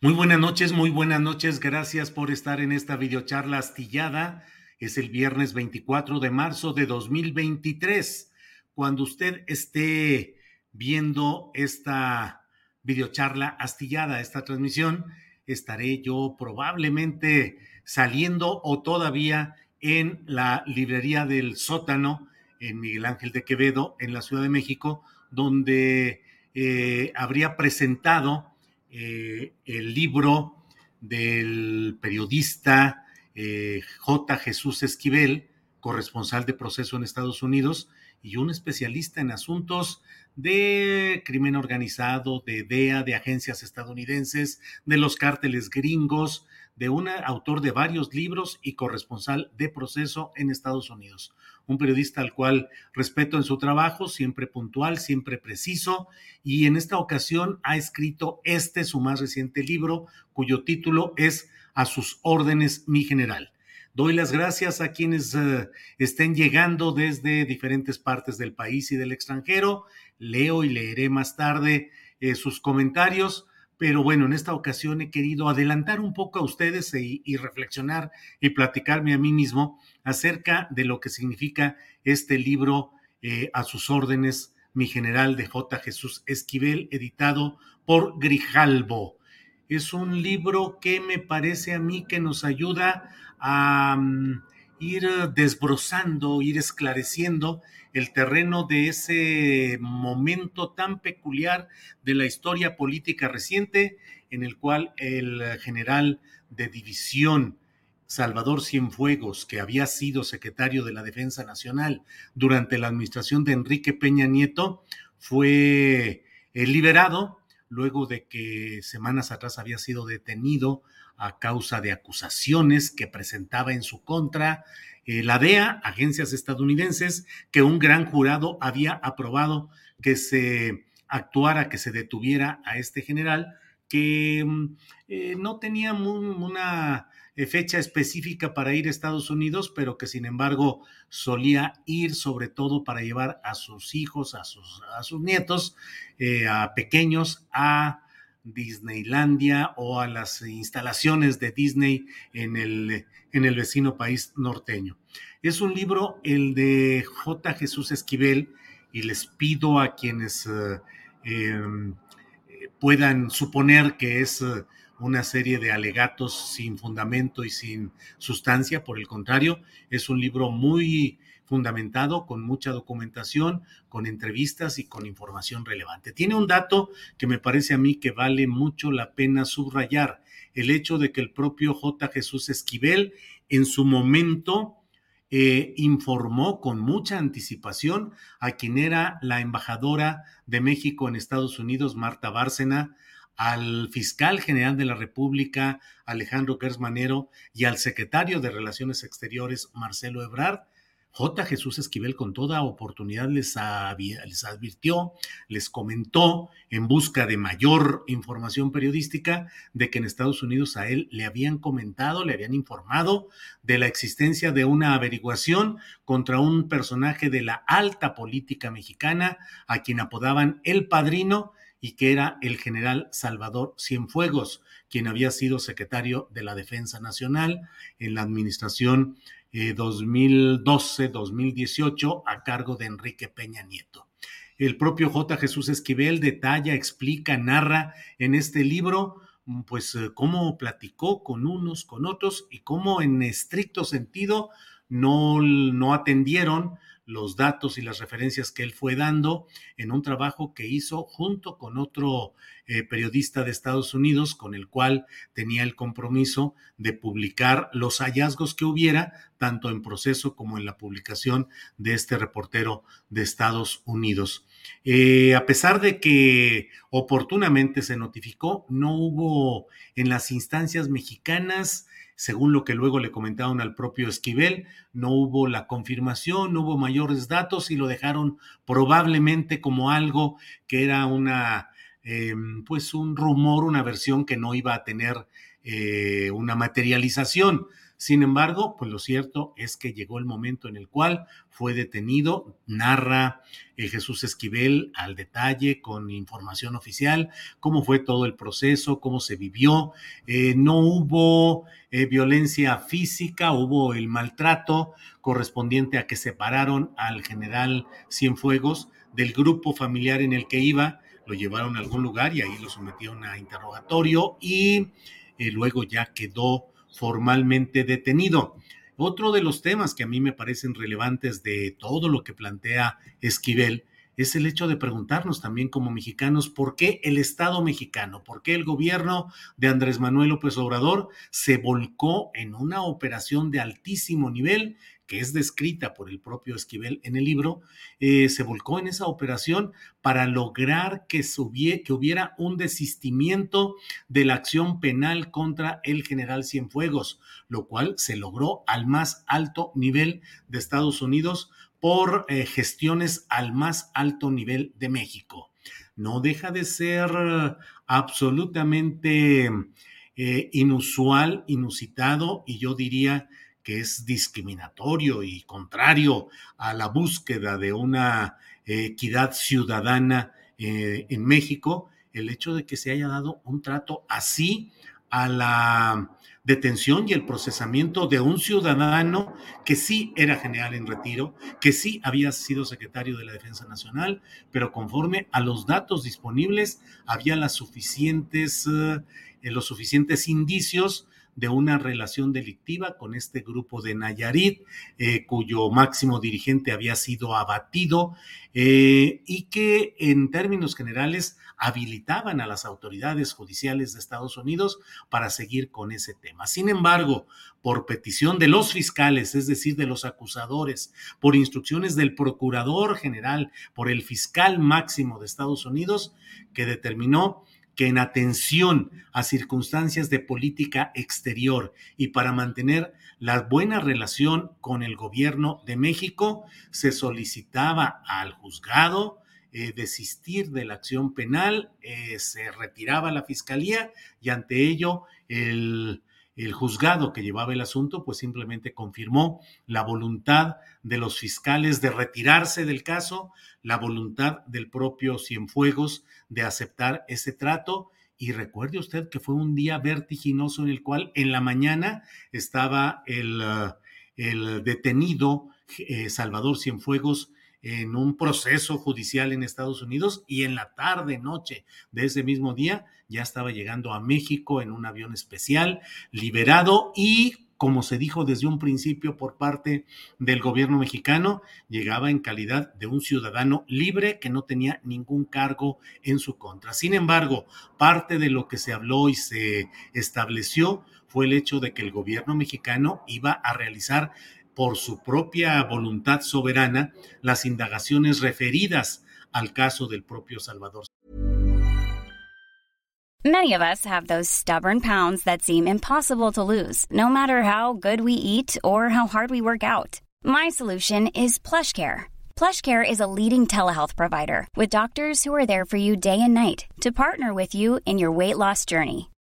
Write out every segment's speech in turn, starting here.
Muy buenas noches, muy buenas noches. Gracias por estar en esta videocharla astillada. Es el viernes 24 de marzo de 2023. Cuando usted esté viendo esta videocharla astillada, esta transmisión, estaré yo probablemente saliendo o todavía en la librería del sótano en Miguel Ángel de Quevedo, en la Ciudad de México, donde eh, habría presentado eh, el libro del periodista eh, J. Jesús Esquivel, corresponsal de proceso en Estados Unidos y un especialista en asuntos de crimen organizado, de DEA, de agencias estadounidenses, de los cárteles gringos, de un autor de varios libros y corresponsal de proceso en Estados Unidos un periodista al cual respeto en su trabajo, siempre puntual, siempre preciso, y en esta ocasión ha escrito este, su más reciente libro, cuyo título es A sus órdenes, mi general. Doy las gracias a quienes eh, estén llegando desde diferentes partes del país y del extranjero. Leo y leeré más tarde eh, sus comentarios pero bueno, en esta ocasión he querido adelantar un poco a ustedes y, reflexionar y platicarme a mí mismo acerca de lo que significa este libro eh, a sus órdenes, mi general de J. Jesús Esquivel, editado por Grijalbo. Es un libro que me parece a mí que nos ayuda a mm, ir desbrozando, ir esclareciendo el terreno de ese momento tan peculiar de la historia política reciente en el cual el general de división Salvador Cienfuegos, que había sido secretario de la Defensa Nacional durante la administración de Enrique Peña Nieto, fue eh, liberado luego de que semanas atrás había sido detenido a causa de acusaciones que presentaba en su contra eh, la DEA, agencias estadounidenses, que un gran jurado había aprobado que se actuara, que se detuviera a este general, que mm, eh, no tenía una fecha específica para ir a Estados Unidos, pero que sin embargo solía ir sobre todo para llevar a sus hijos, a sus, a sus nietos, a pequeños, a Disneylandia o a las instalaciones de Disney en el, en el vecino país norteño. Es un libro, el de J. Jesús Esquivel, y les pido a quienes eh, em, puedan suponer que es eh, una serie de alegatos sin fundamento y sin sustancia, por el contrario, es un libro muy fundamentado, con mucha documentación, con entrevistas y con información relevante. Tiene un dato que me parece a mí que vale mucho la pena subrayar, el hecho de que el propio J. Jesús Esquivel en su momento eh, informó con mucha anticipación a quien era la embajadora de México en Estados Unidos, Marta Bárcena, al fiscal general de la República, Alejandro Gersmanero, y al secretario de Relaciones Exteriores, Marcelo Ebrard, J. Jesús Esquivel con toda oportunidad les, les, advirtió, les comentó en busca de mayor información periodística de que en Estados Unidos a él le habían comentado, le habían informado de la existencia de una averiguación contra un personaje de la alta política mexicana a quien apodaban el padrino y que era el general Salvador Cienfuegos, quien había sido secretario de la Defensa Nacional en la administración 2012-2018 eh, a cargo de Enrique Peña Nieto. El propio J. Jesús Esquivel detalla, explica, narra en este libro mm, pues eh, cómo platicó con unos, con otros y cómo en estricto sentido no, no atendieron los datos y las referencias que él fue dando en un trabajo que hizo junto con otro eh, periodista de Estados Unidos, con el cual tenía el compromiso de publicar los hallazgos que hubiera, tanto en proceso como en la publicación de este reportero de Estados Unidos. Eh, a pesar de que oportunamente se notificó, no hubo en las instancias mexicanas según lo que luego le comentaron al propio Esquivel, no hubo la confirmación, no hubo mayores datos y lo dejaron probablemente como algo que era una, em, pues un rumor, una versión que no iba a tener eh, una materialización. Sin embargo, pues lo cierto es que llegó el momento en el cual fue detenido, narra eh, Jesús Esquivel al detalle con información oficial, cómo fue todo el proceso, cómo se vivió. Eh, no hubo eh, violencia física, hubo el maltrato correspondiente a que separaron al general Cienfuegos del grupo familiar en el que iba, lo llevaron a algún lugar y ahí lo sometieron a interrogatorio y luego ya quedó formalmente detenido. Otro de los temas que a mí me parecen relevantes de todo lo que plantea Esquivel es el hecho de preguntarnos también como mexicanos por qué el Estado mexicano, por qué el gobierno de Andrés Manuel López Obrador se volcó en una operación de altísimo nivel que es descrita por el propio Esquivel en el libro, eh, se volcó en esa operación para lograr que, que hubiera un desistimiento de la acción penal contra el general Cienfuegos, lo cual se logró al más alto nivel de Estados Unidos por eh, gestiones al más alto nivel de México. No deja de ser absolutamente eh, inusual, inusitado y yo diría que es discriminatorio y contrario a la búsqueda de una equidad ciudadana eh, en México, el hecho de que se haya dado un trato así a la detención y el procesamiento de un ciudadano que sí era general en retiro, que sí había sido secretario de la Defensa Nacional, pero conforme a los datos disponibles había las suficientes, eh, los suficientes indicios de una relación delictiva con este grupo de Nayarit, eh, cuyo máximo dirigente había sido abatido eh, y que en términos generales habilitaban a las autoridades judiciales de Estados Unidos para seguir con ese tema. Sin embargo, por petición de los fiscales, es decir, de los acusadores, por instrucciones del procurador general, por el fiscal máximo de Estados Unidos, que determinó que en atención a circunstancias de política exterior y para mantener la buena relación con el gobierno de México, se solicitaba al juzgado eh, desistir de la acción penal, eh, se retiraba la fiscalía y ante ello el el juzgado que llevaba el asunto pues simplemente confirmó la voluntad de los fiscales de retirarse del caso, la voluntad del propio Cienfuegos de aceptar ese trato. Y recuerde usted que fue un día vertiginoso en el cual en la mañana estaba el, el detenido eh, Salvador Cienfuegos en un proceso judicial en Estados Unidos y en la tarde, noche de ese mismo día ya estaba llegando a México en un avión especial, liberado y como se dijo desde un principio por parte del gobierno mexicano, llegaba en calidad de un ciudadano libre que no tenía ningún cargo en su contra. Sin embargo, parte de lo que se habló y se estableció fue el hecho de que el gobierno mexicano iba a realizar por su propia voluntad soberana las indagaciones referidas al caso del propio Salvador. Many of us have those stubborn pounds that seem impossible to lose, no matter how good we eat or how hard we work out. My solution is PlushCare. PlushCare is a leading telehealth provider with doctors who are there for you day and night to partner with you in your weight loss journey.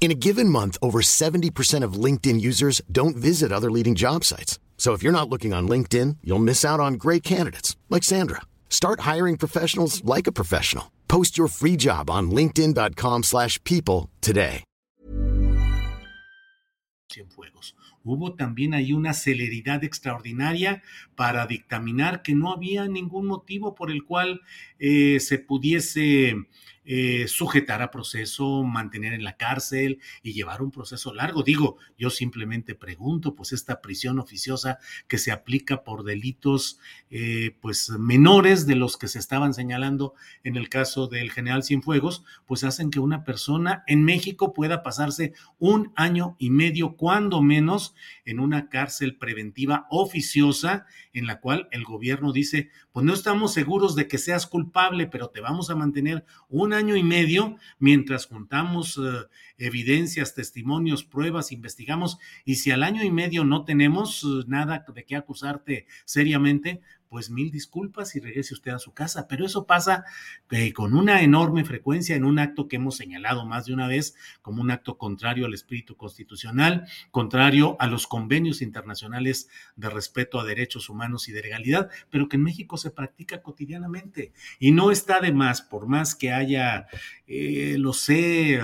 In a given month, over 70% of LinkedIn users don't visit other leading job sites. So if you're not looking on LinkedIn, you'll miss out on great candidates like Sandra. Start hiring professionals like a professional. Post your free job on linkedin.com/people today. Cienfuegos. Hubo también ahí una celeridad extraordinaria para dictaminar que no había ningún motivo por el cual eh, se pudiese eh, sujetar a proceso, mantener en la cárcel y llevar un proceso largo. Digo, yo simplemente pregunto, pues esta prisión oficiosa que se aplica por delitos eh, pues menores de los que se estaban señalando en el caso del general Cienfuegos, pues hacen que una persona en México pueda pasarse un año y medio, cuando menos, en una cárcel preventiva oficiosa en la cual el gobierno dice, pues no estamos seguros de que seas culpable, pero te vamos a mantener un año y medio mientras juntamos eh, evidencias, testimonios, pruebas, investigamos, y si al año y medio no tenemos eh, nada de qué acusarte seriamente, pues mil disculpas y regrese usted a su casa. Pero eso pasa eh, con una enorme frecuencia en un acto que hemos señalado más de una vez como un acto contrario al espíritu constitucional, contrario a los convenios internacionales de respeto a derechos humanos y de legalidad, pero que en México se practica cotidianamente. Y no está de más, por más que haya, eh, lo sé,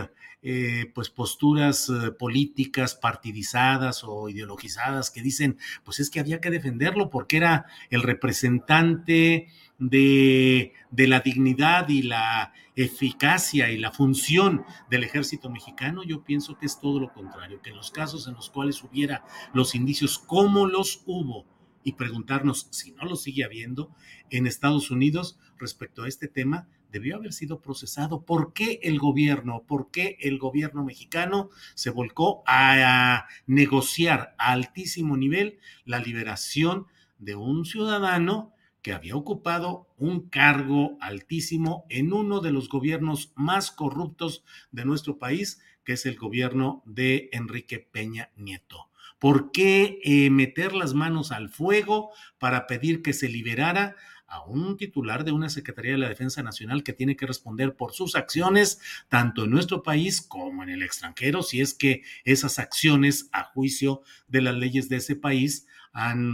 eh, pues posturas eh, políticas partidizadas o ideologizadas que dicen, pues es que había que defenderlo porque era el representante de, de la dignidad y la eficacia y la función del ejército mexicano, yo pienso que es todo lo contrario, que en los casos en los cuales hubiera los indicios como los hubo y preguntarnos si no lo sigue habiendo en Estados Unidos respecto a este tema, debió haber sido procesado. ¿Por qué el gobierno, por qué el gobierno mexicano se volcó a negociar a altísimo nivel la liberación de un ciudadano que había ocupado un cargo altísimo en uno de los gobiernos más corruptos de nuestro país, que es el gobierno de Enrique Peña Nieto? ¿Por qué eh, meter las manos al fuego para pedir que se liberara a un titular de una Secretaría de la Defensa Nacional que tiene que responder por sus acciones, tanto en nuestro país como en el extranjero, si es que esas acciones, a juicio de las leyes de ese país,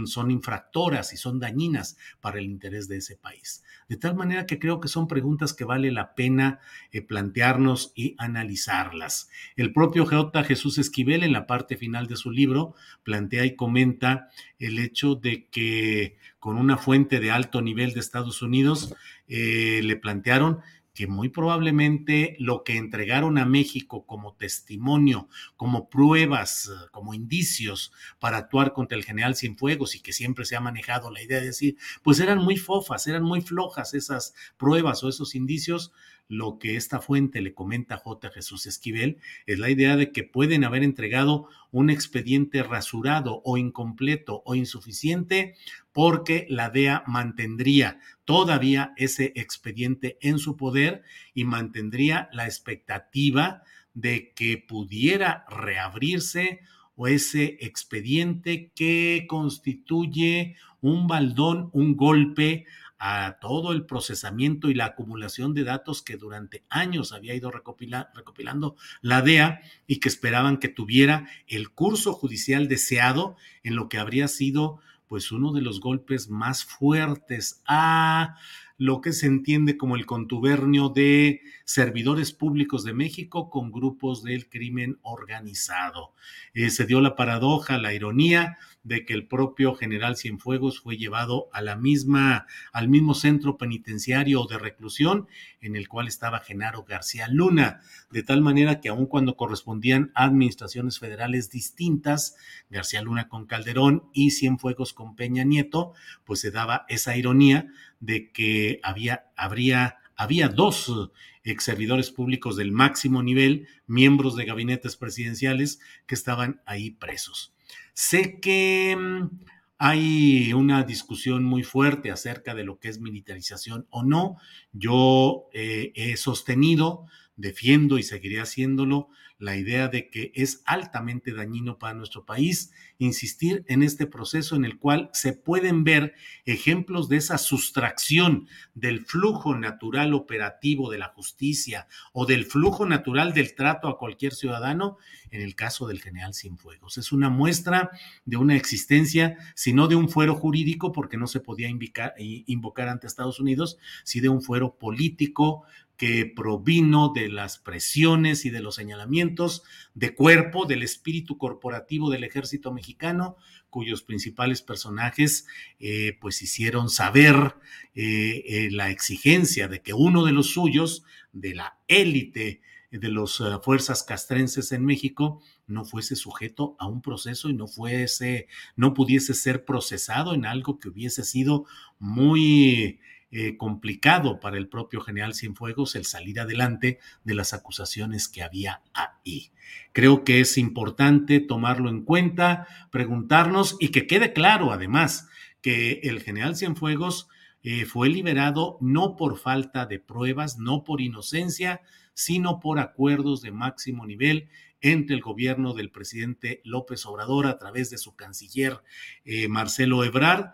son infractoras y son dañinas para el interés de ese país. De tal manera que creo que son preguntas que vale la pena eh, plantearnos y analizarlas. El propio J. Jesús Esquivel, en la parte final de su libro, plantea y comenta el hecho de que con una fuente de alto nivel de Estados Unidos eh, le plantearon que muy probablemente lo que entregaron a México como testimonio, como pruebas, eh, como indicios para actuar contra el general Cienfuegos y que siempre se ha manejado la idea de decir, pues eran muy fofas, eran muy flojas esas pruebas o esos indicios, lo que esta fuente le comenta J. Jesús Esquivel es la idea de que pueden haber entregado un expediente rasurado o incompleto o insuficiente porque la DEA mantendría todavía ese expediente en su poder y mantendría la expectativa de que pudiera reabrirse o ese expediente que constituye un baldón, un golpe a todo el procesamiento y la acumulación de datos que durante años había ido recopilando la DEA y que esperaban que tuviera el curso judicial deseado en lo que habría sido pues uno de los golpes más fuertes. A lo que se entiende como el contubernio de servidores públicos de México con grupos del crimen organizado. Eh, se dio la paradoja, la ironía de que el propio general Cienfuegos fue llevado a la misma, al mismo centro penitenciario de reclusión en el cual estaba Genaro García Luna, de tal manera que aun cuando correspondían a administraciones federales distintas, García Luna con Calderón y Cienfuegos con Peña Nieto, pues se daba esa ironía de que había, habría, había dos ex servidores públicos del máximo nivel, miembros de gabinetes presidenciales que estaban ahí presos. Sé que mm, hay una discusión muy fuerte acerca de lo que es militarización o no. Yo eh, he sostenido, defiendo y seguiré haciéndolo la idea de que es altamente dañino para nuestro país insistir en este proceso en el cual se pueden ver ejemplos de esa sustracción del flujo natural operativo de la justicia o del flujo natural del trato a cualquier ciudadano en el caso del general Cienfuegos. Es una muestra de una existencia, si no de un fuero jurídico, porque no se podía invocar, invocar ante Estados Unidos, si de un fuero político, que provino de las presiones y de los señalamientos de cuerpo del espíritu corporativo del ejército mexicano, cuyos principales personajes eh, pues hicieron saber eh, eh, la exigencia de que uno de los suyos, de la élite de las fuerzas castrenses en México, no fuese sujeto a un proceso y no fuese, no pudiese ser procesado en algo que hubiese sido muy eh, complicado para el propio general Cienfuegos el salir adelante de las acusaciones que había ahí. Creo que es importante tomarlo en cuenta, preguntarnos y que quede claro además que el general Cienfuegos eh, fue liberado no por falta de pruebas, no por inocencia, sino por acuerdos de máximo nivel entre el gobierno del presidente López Obrador a través de su canciller eh, Marcelo Ebrard,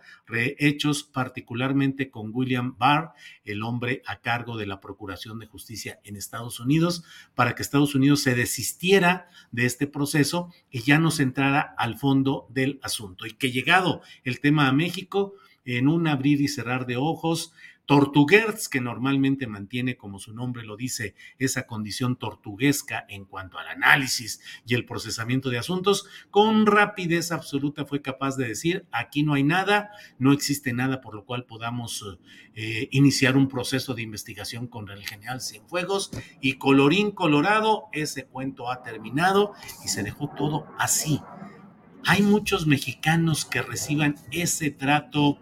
hechos particularmente con William Barr, el hombre a cargo de la Procuración de Justicia en Estados Unidos, para que Estados Unidos se desistiera de este proceso y ya no se entrara al fondo del asunto. Y que llegado el tema a México, en un abrir y cerrar de ojos, Tortuguers, que normalmente mantiene, como su nombre lo dice, esa condición tortuguesca en cuanto al análisis y el procesamiento de asuntos, con rapidez absoluta fue capaz de decir, aquí no hay nada, no existe nada por lo cual podamos eh, iniciar un proceso de investigación con el general Cienfuegos y colorín colorado, ese cuento ha terminado y se dejó todo así. Hay muchos mexicanos que reciban ese trato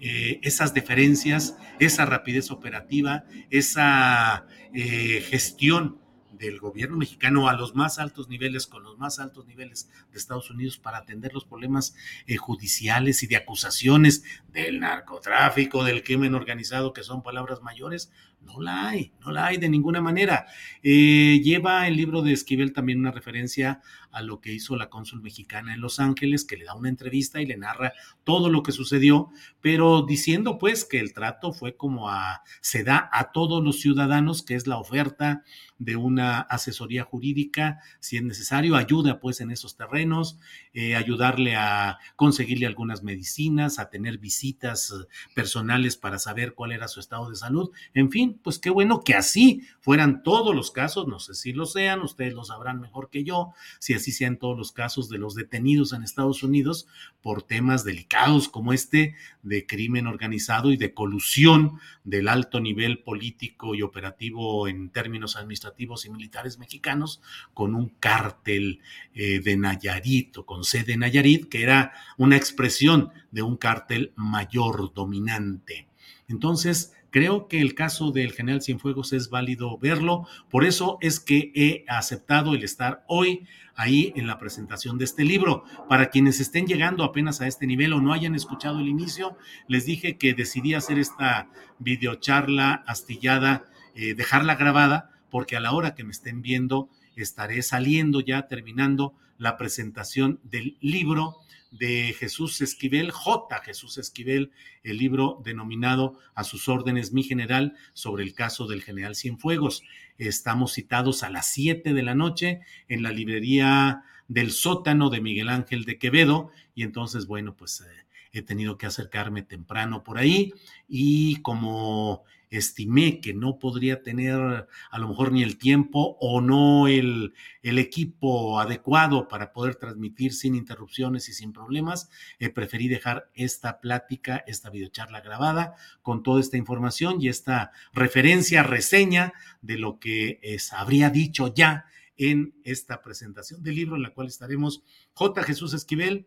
eh, esas deferencias, esa rapidez operativa, esa eh, gestión del gobierno mexicano a los más altos niveles, con los más altos niveles de Estados Unidos para atender los problemas eh, judiciales y de acusaciones del narcotráfico, del crimen organizado, que son palabras mayores, no la hay, no la hay de ninguna manera. lleva el libro de Esquivel también una referencia a lo que hizo la cónsul mexicana en Los Ángeles, que le da una entrevista y le narra todo lo que sucedió, pero diciendo pues que el trato fue como a, se da a todos los ciudadanos, que es la oferta de una asesoría jurídica, si es necesario, ayuda pues en esos terrenos, eh, ayudarle a conseguirle algunas medicinas, a tener visitas personales para saber cuál era su estado de salud, en fin, pues qué bueno que así fueran todos los casos, no sé si lo sean, ustedes lo sabrán mejor que yo, si así sean todos los casos de los detenidos en Estados Unidos por temas delicados como este de crimen organizado y de colusión del alto nivel político y operativo en términos administrativos y militares mexicanos con un cártel eh, de Nayarit o con sede en Nayarit, que era una expresión de un cártel mayor dominante. Entonces, Creo que el caso del general Cienfuegos es válido verlo, por eso es que he aceptado el estar hoy ahí en la presentación de este libro. Para quienes estén llegando apenas a este nivel o no hayan escuchado el inicio, les dije que decidí hacer esta videocharla astillada, eh, dejarla grabada, porque a la hora que me estén viendo estaré saliendo ya, terminando la presentación del libro de Jesús Esquivel, J. Jesús Esquivel, el libro denominado A sus órdenes, mi general, sobre el caso del general Cienfuegos. Estamos citados a las 7 de la noche en la librería del sótano de Miguel Ángel de Quevedo y entonces, bueno, pues... Eh, he tenido que acercarme temprano por ahí y como estimé que no podría tener a lo mejor ni el tiempo o no el, el equipo adecuado para poder transmitir sin interrupciones y sin problemas, eh, preferí dejar esta plática, esta videocharla grabada con toda esta información y esta referencia, reseña de lo que es, habría dicho ya en esta presentación del libro en la cual estaremos J. Jesús Esquivel,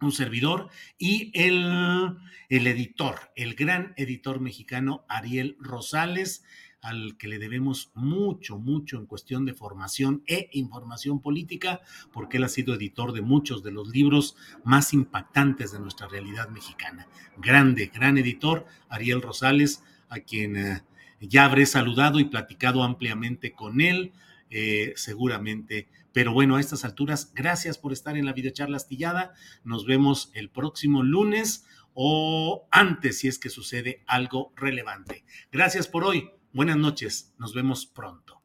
un servidor, y el, el editor, el gran editor mexicano Ariel Rosales, al que le debemos mucho, mucho en cuestión de formación e información política, porque él ha sido editor de muchos de los libros más impactantes de nuestra realidad mexicana. Grande, gran editor, Ariel Rosales, a quien eh, ya habré saludado y platicado ampliamente con él, eh, seguramente pero bueno, a estas alturas, gracias por estar en la videocharla astillada. Nos vemos el próximo lunes o antes si es que sucede algo relevante. Gracias por hoy. Buenas noches. Nos vemos pronto.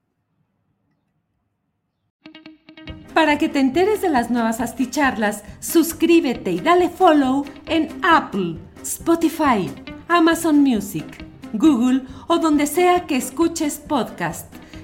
Para que te enteres de las nuevas asticharlas, suscríbete y dale follow en Apple, Spotify, Amazon Music, Google o donde sea que escuches podcast.